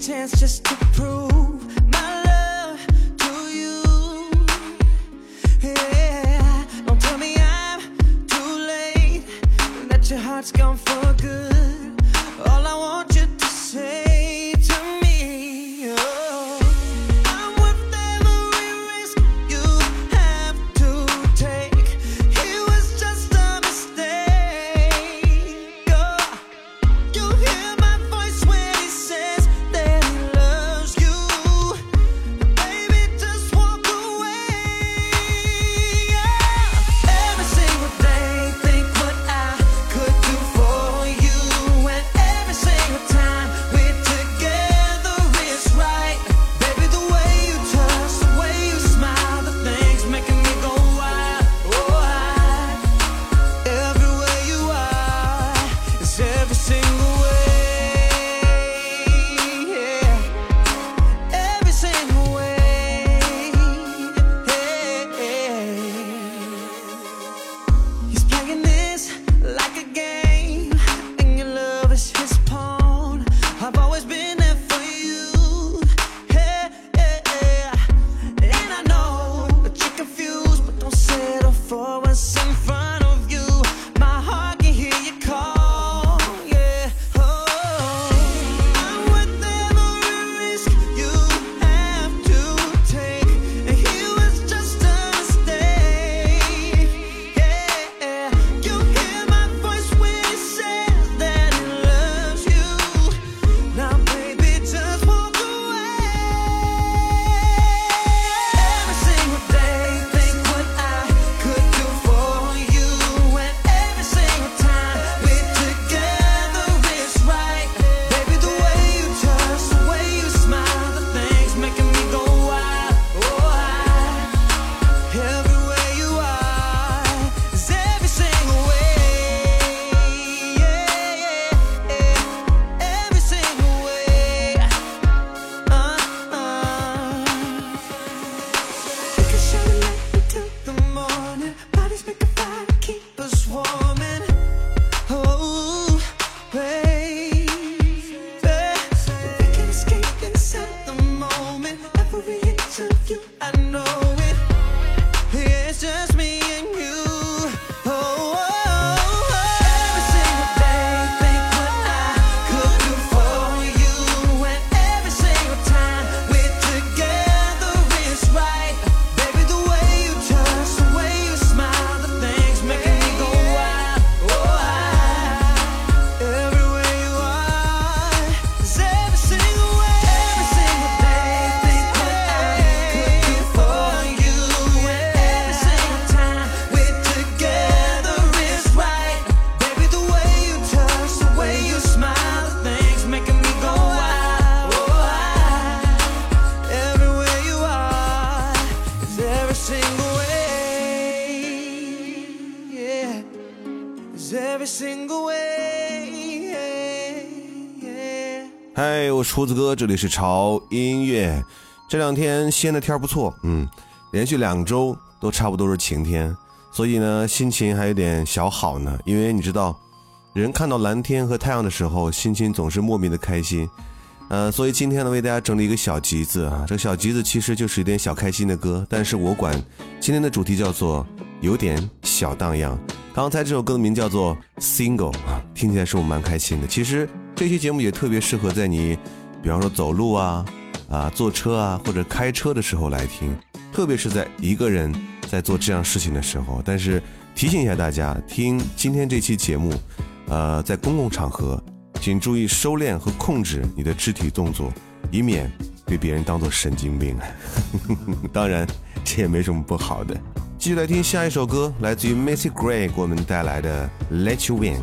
Chance just to prove my love to you? Yeah, don't tell me I'm too late, that your heart's gone for good. 厨子哥，这里是潮音乐。这两天西安的天儿不错，嗯，连续两周都差不多是晴天，所以呢，心情还有点小好呢。因为你知道，人看到蓝天和太阳的时候，心情总是莫名的开心。呃，所以今天呢，为大家整理一个小集子啊，这个小集子其实就是一点小开心的歌，但是我管今天的主题叫做有点小荡漾。刚才这首歌的名叫做《Single》啊，听起来是我蛮开心的。其实这期节目也特别适合在你比方说走路啊、啊坐车啊或者开车的时候来听，特别是在一个人在做这样事情的时候。但是提醒一下大家，听今天这期节目，呃，在公共场合，请注意收敛和控制你的肢体动作，以免被别人当做神经病。当然，这也没什么不好的。继续来听下一首歌，来自于 Macy Gray 给我们带来的《Let You Win》。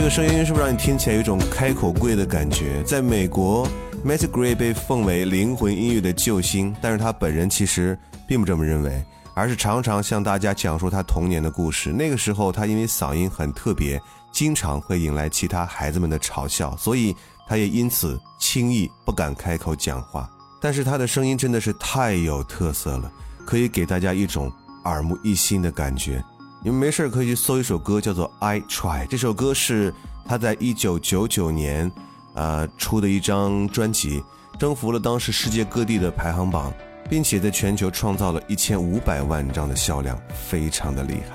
这个声音是不是让你听起来有一种开口跪的感觉？在美国，Macy Gray 被奉为灵魂音乐的救星，但是他本人其实并不这么认为，而是常常向大家讲述他童年的故事。那个时候，他因为嗓音很特别，经常会引来其他孩子们的嘲笑，所以他也因此轻易不敢开口讲话。但是他的声音真的是太有特色了，可以给大家一种耳目一新的感觉。你们没事可以去搜一首歌，叫做《I Try》。这首歌是他在一九九九年，呃出的一张专辑，征服了当时世界各地的排行榜，并且在全球创造了一千五百万张的销量，非常的厉害。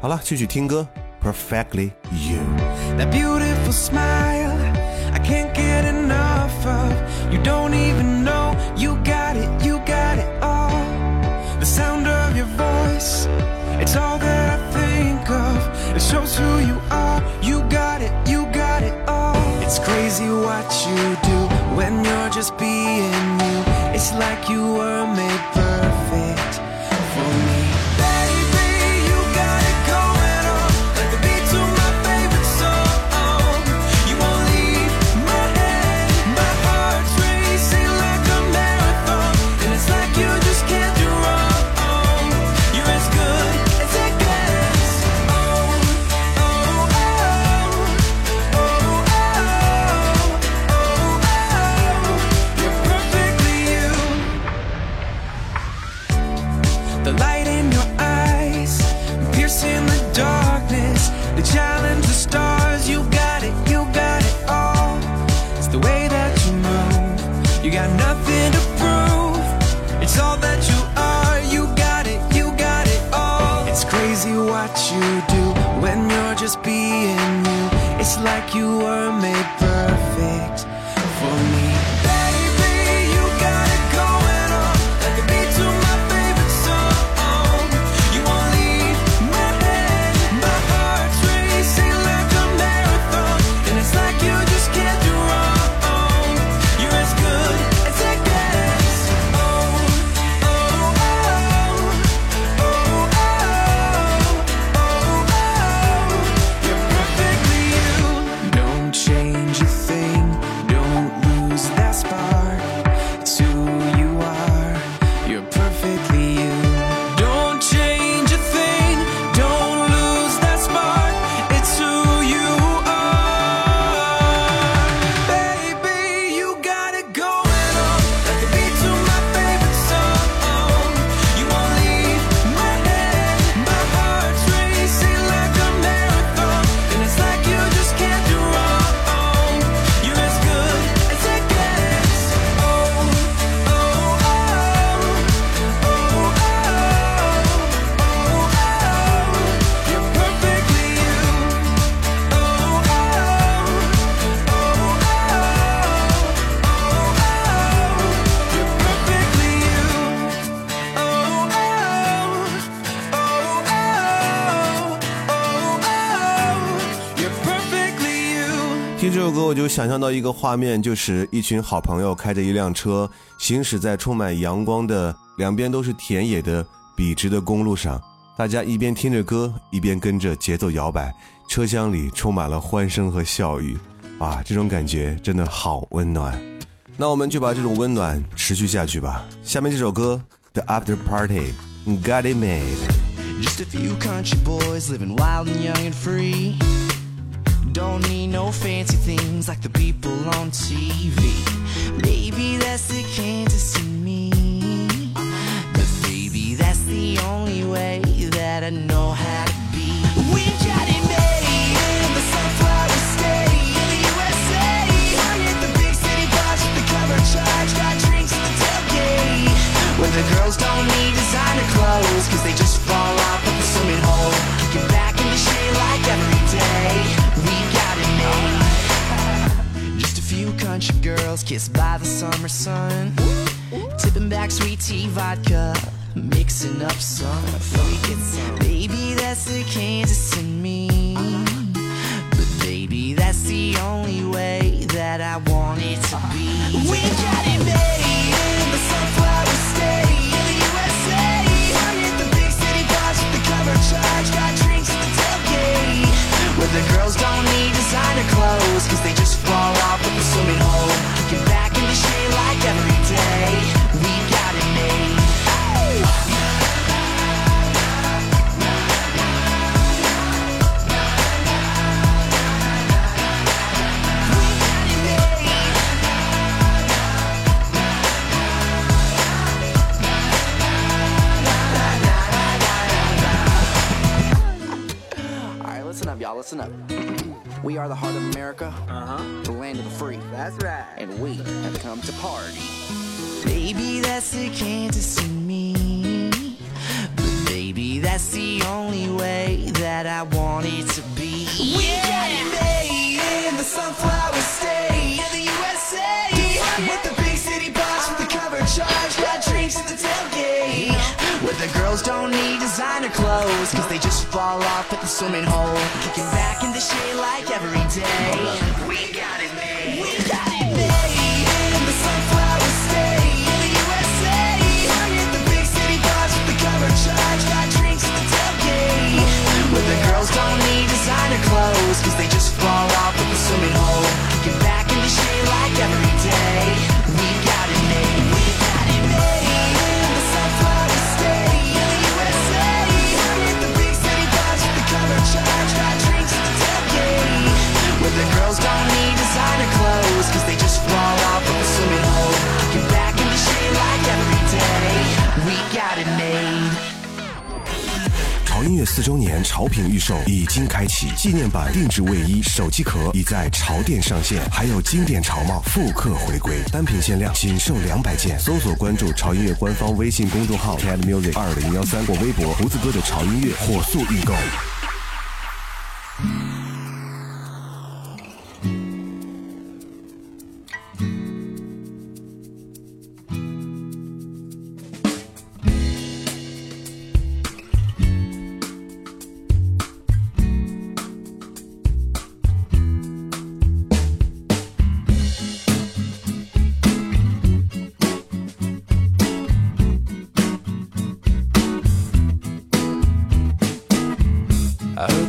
好了，继续听歌，《Perfectly You》。Your voice, it's all that I think of. It shows who you are. You got it, you got it all. It's crazy what you do when you're just being you. It's like you were made you do when you're just being you. It's like you were made 想象到一个画面，就是一群好朋友开着一辆车，行驶在充满阳光的、两边都是田野的笔直的公路上。大家一边听着歌，一边跟着节奏摇摆，车厢里充满了欢声和笑语。啊，这种感觉真的好温暖。那我们就把这种温暖持续下去吧。下面这首歌《The After Party》，Got It Made。Just a few country boys living wild and young and free. Don't need no fancy things like the people on TV. Summer sun. Tipping back sweet tea vodka, mixing up some. We. Baby, that's the Kansas in me. But baby, that's the only way that I want it to be. We listen up, y'all. Listen up. we are the heart of America. Uh huh. The land of the free. That's right. And we have come to party. Baby, that's the Kansas in me. But baby, that's the only way that I want it to be. We got it made in the sunflower state in the USA. With the big city boss with the cover charge, got drinks at the tailgate. Where the girls don't need designer clothes, cause they just fall off at the swimming hole. Kicking back in the shade like every day. We got it made. 品预售已经开启，纪念版定制卫衣、手机壳已在潮店上线，还有经典潮帽复刻回归，单品限量，仅售两百件。搜索关注潮音乐官方微信公众号 “Tad Music 二零幺三或微博胡子哥的潮音乐，火速预购。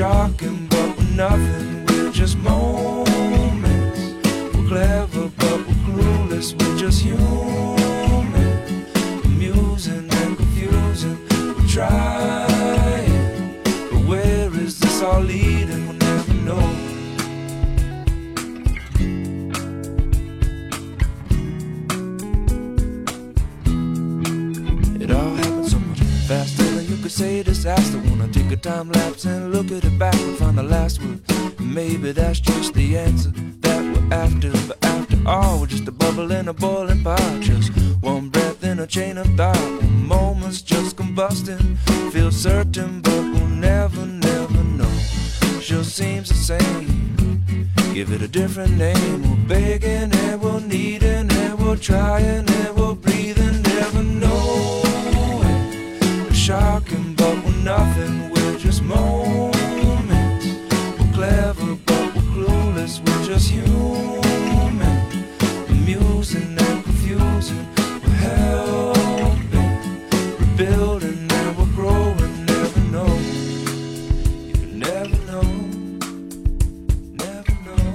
shocking, but we're nothing. We're just moments. We're clever, but we're clueless. We're just human. Say disaster. Wanna take a time lapse and look at it back and find the last word. Maybe that's just the answer that we're after. But after all, we're just a bubble in a boiling pot. Just one breath in a chain of thought. Moment's just combusting. Feel certain, but we'll never, never know. Sure seems the same. Give it a different name. We're begging and we're needing and we're trying and we're nothing. We're just moments. We're clever, but we're clueless. We're just human. Amusing and confusing. We're helping. Rebuilding and we're growing. Never know. You never know. Never know.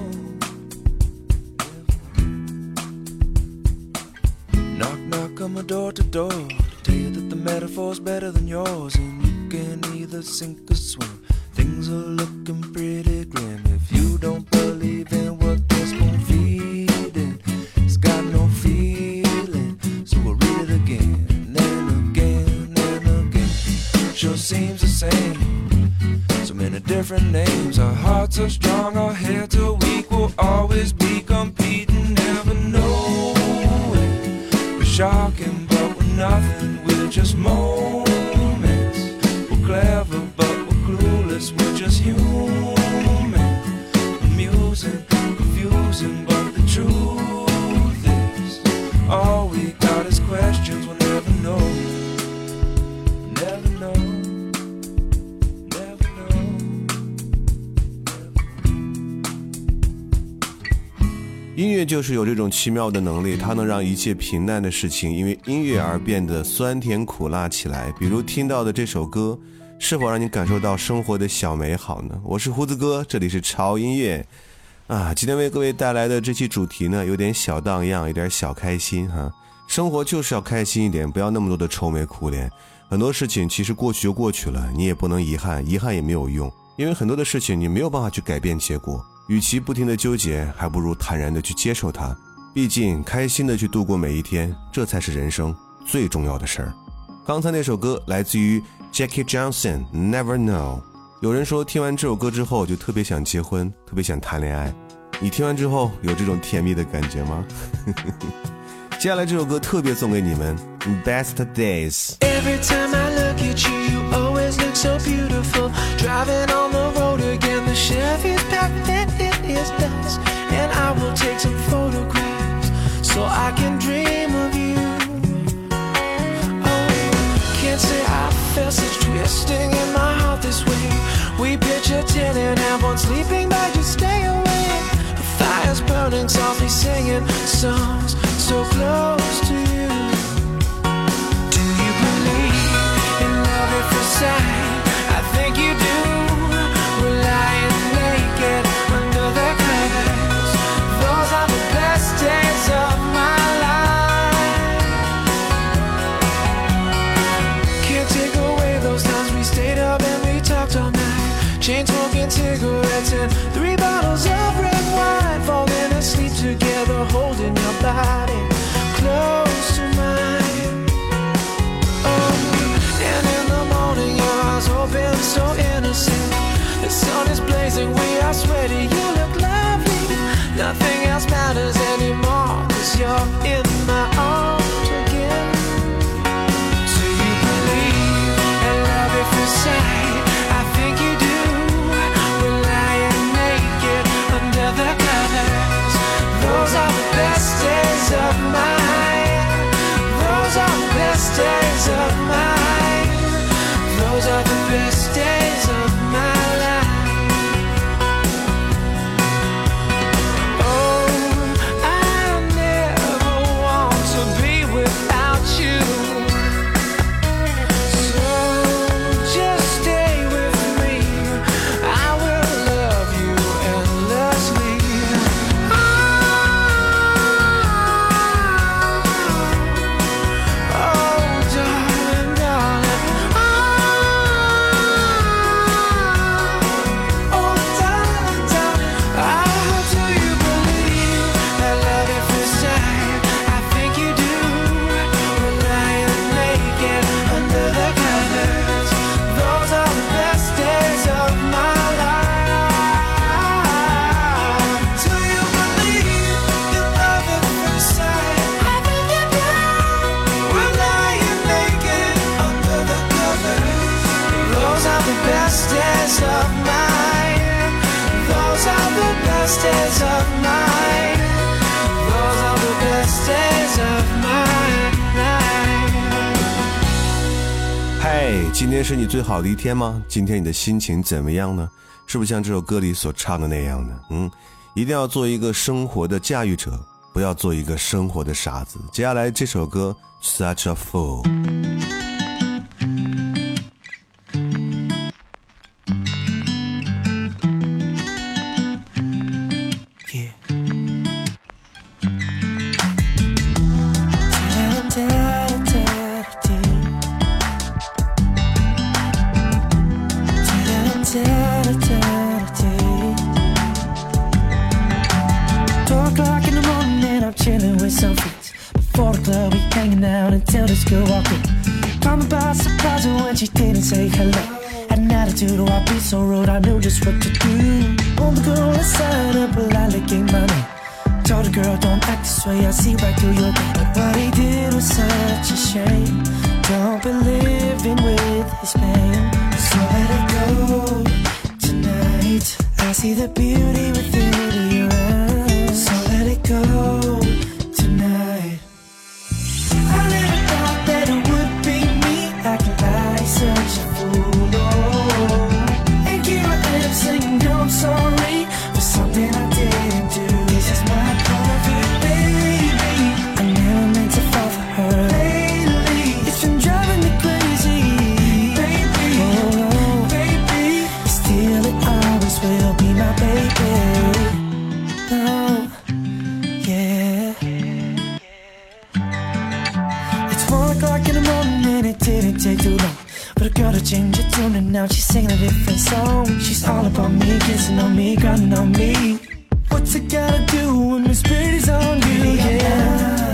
Knock, knock on my door to door. To tell you that the metaphor's better than yours. And you can either sink or swim. Things are looking pretty grim. If you don't believe in what this spoon feeding, it's got no feeling. So we'll read it again and again and again. Sure seems the same. So many different names. Our hearts are strong, our heads are weak. We'll always be competing, never knowing. We're shocking, but we're nothing. We're just moments. 就是有这种奇妙的能力，它能让一切平淡的事情因为音乐而变得酸甜苦辣起来。比如听到的这首歌，是否让你感受到生活的小美好呢？我是胡子哥，这里是潮音乐啊。今天为各位带来的这期主题呢，有点小荡漾，有点小开心哈。生活就是要开心一点，不要那么多的愁眉苦脸。很多事情其实过去就过去了，你也不能遗憾，遗憾也没有用，因为很多的事情你没有办法去改变结果。与其不停的纠结，还不如坦然的去接受它。毕竟，开心的去度过每一天，这才是人生最重要的事儿。刚才那首歌来自于 Jackie Johnson，《Never Know》。有人说听完这首歌之后就特别想结婚，特别想谈恋爱。你听完之后有这种甜蜜的感觉吗？接下来这首歌特别送给你们，《Best Days》。Driving on the road again, the Chevy's packed and dust. And I will take some photographs so I can dream of you. Oh, can't say I felt such twisting in my heart this way. We pitch a tent and have one sleeping bag, just stay away. The fire's burning, softly singing songs so close you're in 今天是你最好的一天吗？今天你的心情怎么样呢？是不是像这首歌里所唱的那样呢？嗯，一定要做一个生活的驾驭者，不要做一个生活的傻子。接下来这首歌《Such a Fool》。This girl. Caught me by surprise when she didn't say hello. Had an attitude, oh, I'd be so rude, I knew just what to do. On the girl inside, up politely gave my name. Told the girl, don't act this way, I see right through your game. But he did was such a shame. Don't be living with his pain. So let it go tonight. I see the beauty within your eyes. So let it go But a girl to change her tune and now she's singing a different song. She's all about me, kissing on me, grinding on me. What's it gotta do when my spirit is on you? Yeah,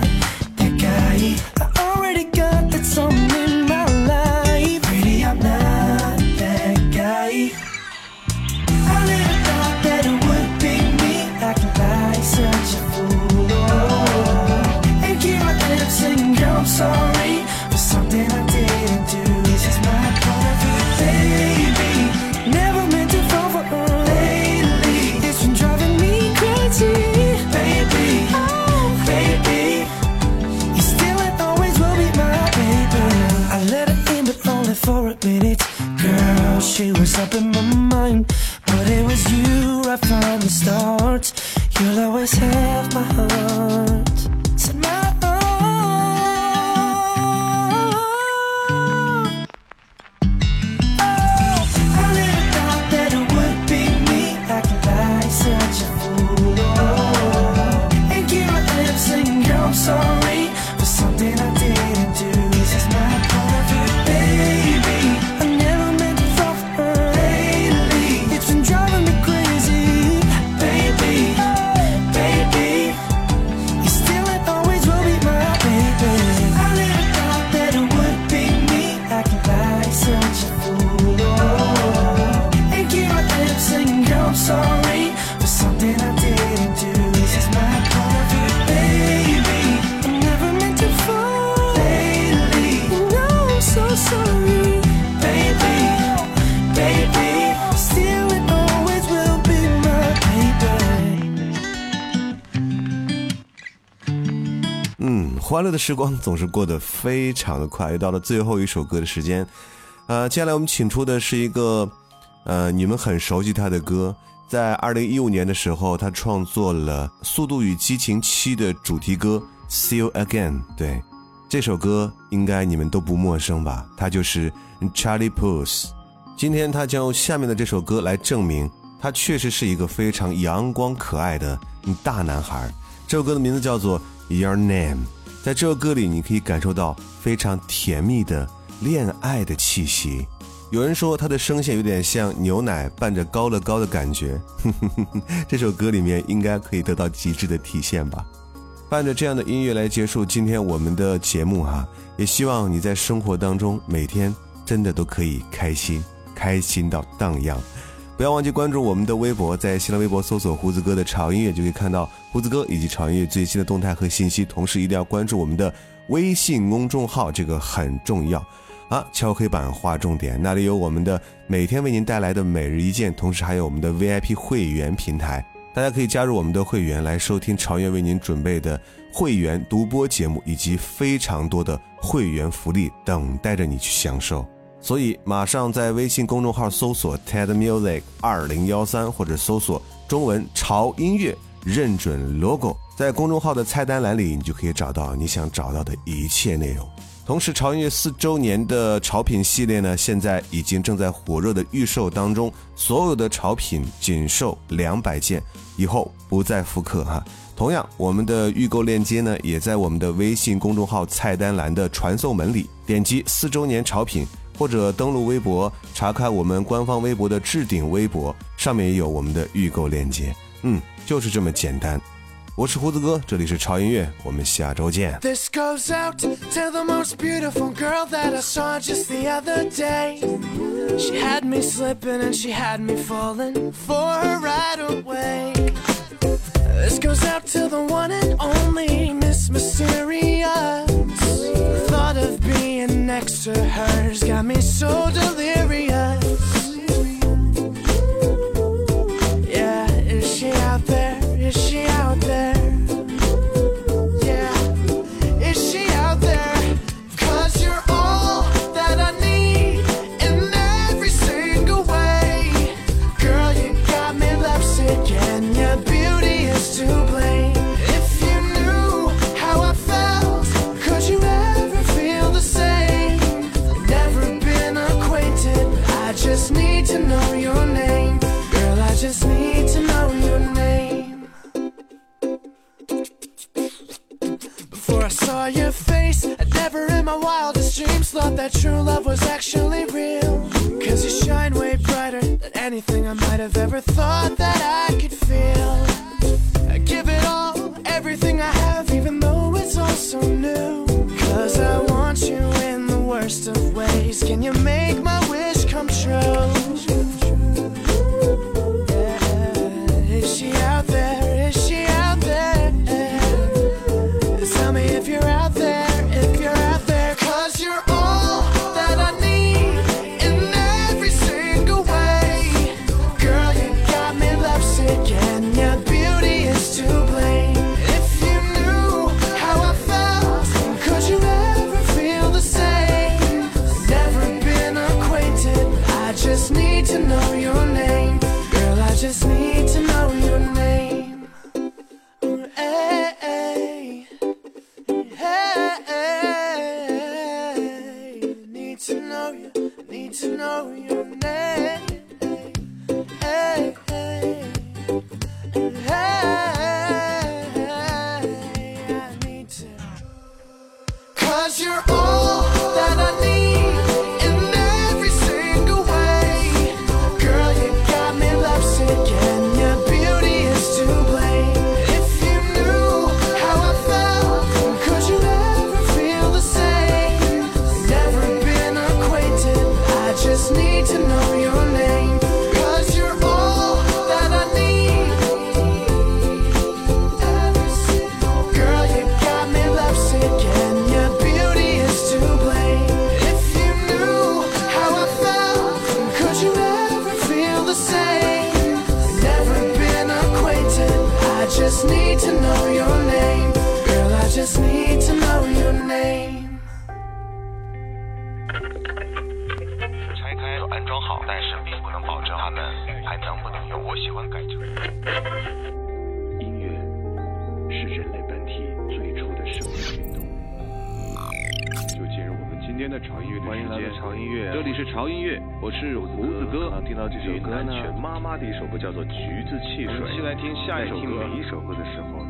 that guy. I already got that song in my life. Pretty, I'm not that guy. I never thought that it would be me acting like such a fool. Oh. And here I am saying, girl, I'm sorry 的时光总是过得非常的快，又到了最后一首歌的时间。呃，接下来我们请出的是一个，呃，你们很熟悉他的歌，在二零一五年的时候，他创作了《速度与激情七》的主题歌《See You Again》。对，这首歌应该你们都不陌生吧？他就是 Charlie Puth。今天他将用下面的这首歌来证明，他确实是一个非常阳光可爱的大男孩。这首歌的名字叫做《Your Name》。在这首歌里，你可以感受到非常甜蜜的恋爱的气息。有人说他的声线有点像牛奶伴着高乐高的感觉，这首歌里面应该可以得到极致的体现吧。伴着这样的音乐来结束今天我们的节目哈，也希望你在生活当中每天真的都可以开心，开心到荡漾。不要忘记关注我们的微博，在新浪微博搜索“胡子哥的潮音乐”就可以看到胡子哥以及潮音乐最新的动态和信息。同时，一定要关注我们的微信公众号，这个很重要啊！敲黑板划重点，那里有我们的每天为您带来的每日一见，同时还有我们的 VIP 会员平台，大家可以加入我们的会员来收听潮音为您准备的会员独播节目，以及非常多的会员福利等待着你去享受。所以，马上在微信公众号搜索 TED Music 二零幺三，或者搜索中文潮音乐，认准 logo，在公众号的菜单栏里，你就可以找到你想找到的一切内容。同时，潮音乐四周年的潮品系列呢，现在已经正在火热的预售当中，所有的潮品仅售两百件，以后不再复刻哈。同样，我们的预购链接呢，也在我们的微信公众号菜单栏的传送门里，点击四周年潮品。或者登录微博查看我们官方微博的置顶微博，上面也有我们的预购链接。嗯，就是这么简单。我是胡子哥，这里是潮音乐，我们下周见。This goes out to the most beautiful girl that I saw just the other day. She had me slipping and she had me falling for her right away. This goes out to the one and only Miss Mysterious. The thought of being next to her's got me so delirious.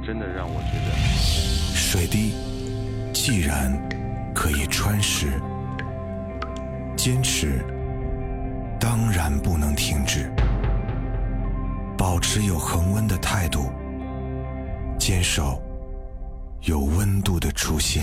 真的让我觉得。水滴既然可以穿石，坚持当然不能停止，保持有恒温的态度，坚守有温度的初心。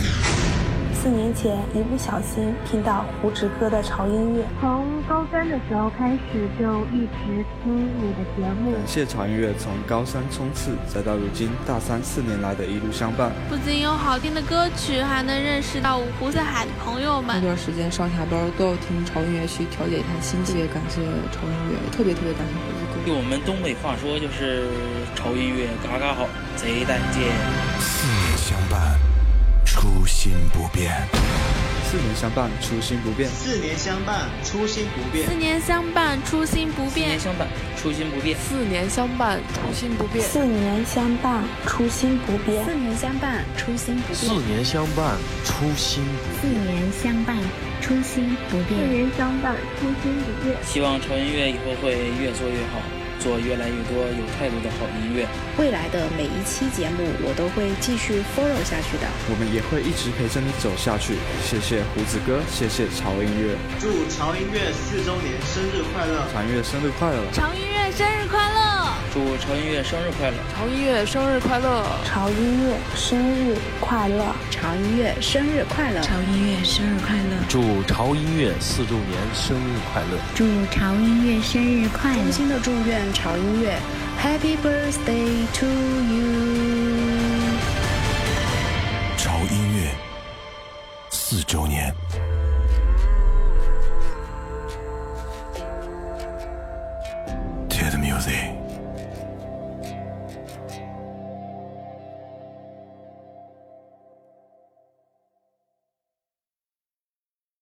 四年前，一不小心听到胡子哥的潮音乐，从高三的时候开始就一直听你的节目。感谢潮音乐从高三冲刺，再到如今大三四年来的一路相伴。不仅有好听的歌曲，还能认识到五湖四海的朋友们。那段时间上下班都要听潮音乐去调节一下心情，特别感谢潮音乐，特别特别感谢胡子哥。用我们东北话说就是潮音乐嘎嘎好，贼带劲。四年相伴，初心不变。四年相伴，初心不变。四年相伴，初心不变。四年相伴，初心不变。四年相伴，初心不变。四年相伴，初心不变。四年相伴，初心不变。四年相伴，初心不变。四年相伴，初心不变四年相伴，初心不变。四年相伴，初心不变。希望超音乐以后会越做越好，做越来越多有态度的好音乐。未来的每一期节目，我都会继续 follow 下去的。我们也会一直陪着你走下去。谢谢胡子哥，谢谢潮音乐。祝潮音乐四周年生日快乐！潮音乐生日快乐！潮音乐生日快乐！祝潮音乐生日快乐！潮音乐生日快乐！潮音乐生日快乐！潮音乐生日快乐！潮音乐生日快乐！祝潮音乐四周年生日快乐！祝潮音乐生日快乐！衷心的祝愿潮音乐 Happy Birthday to you！潮音乐四周年。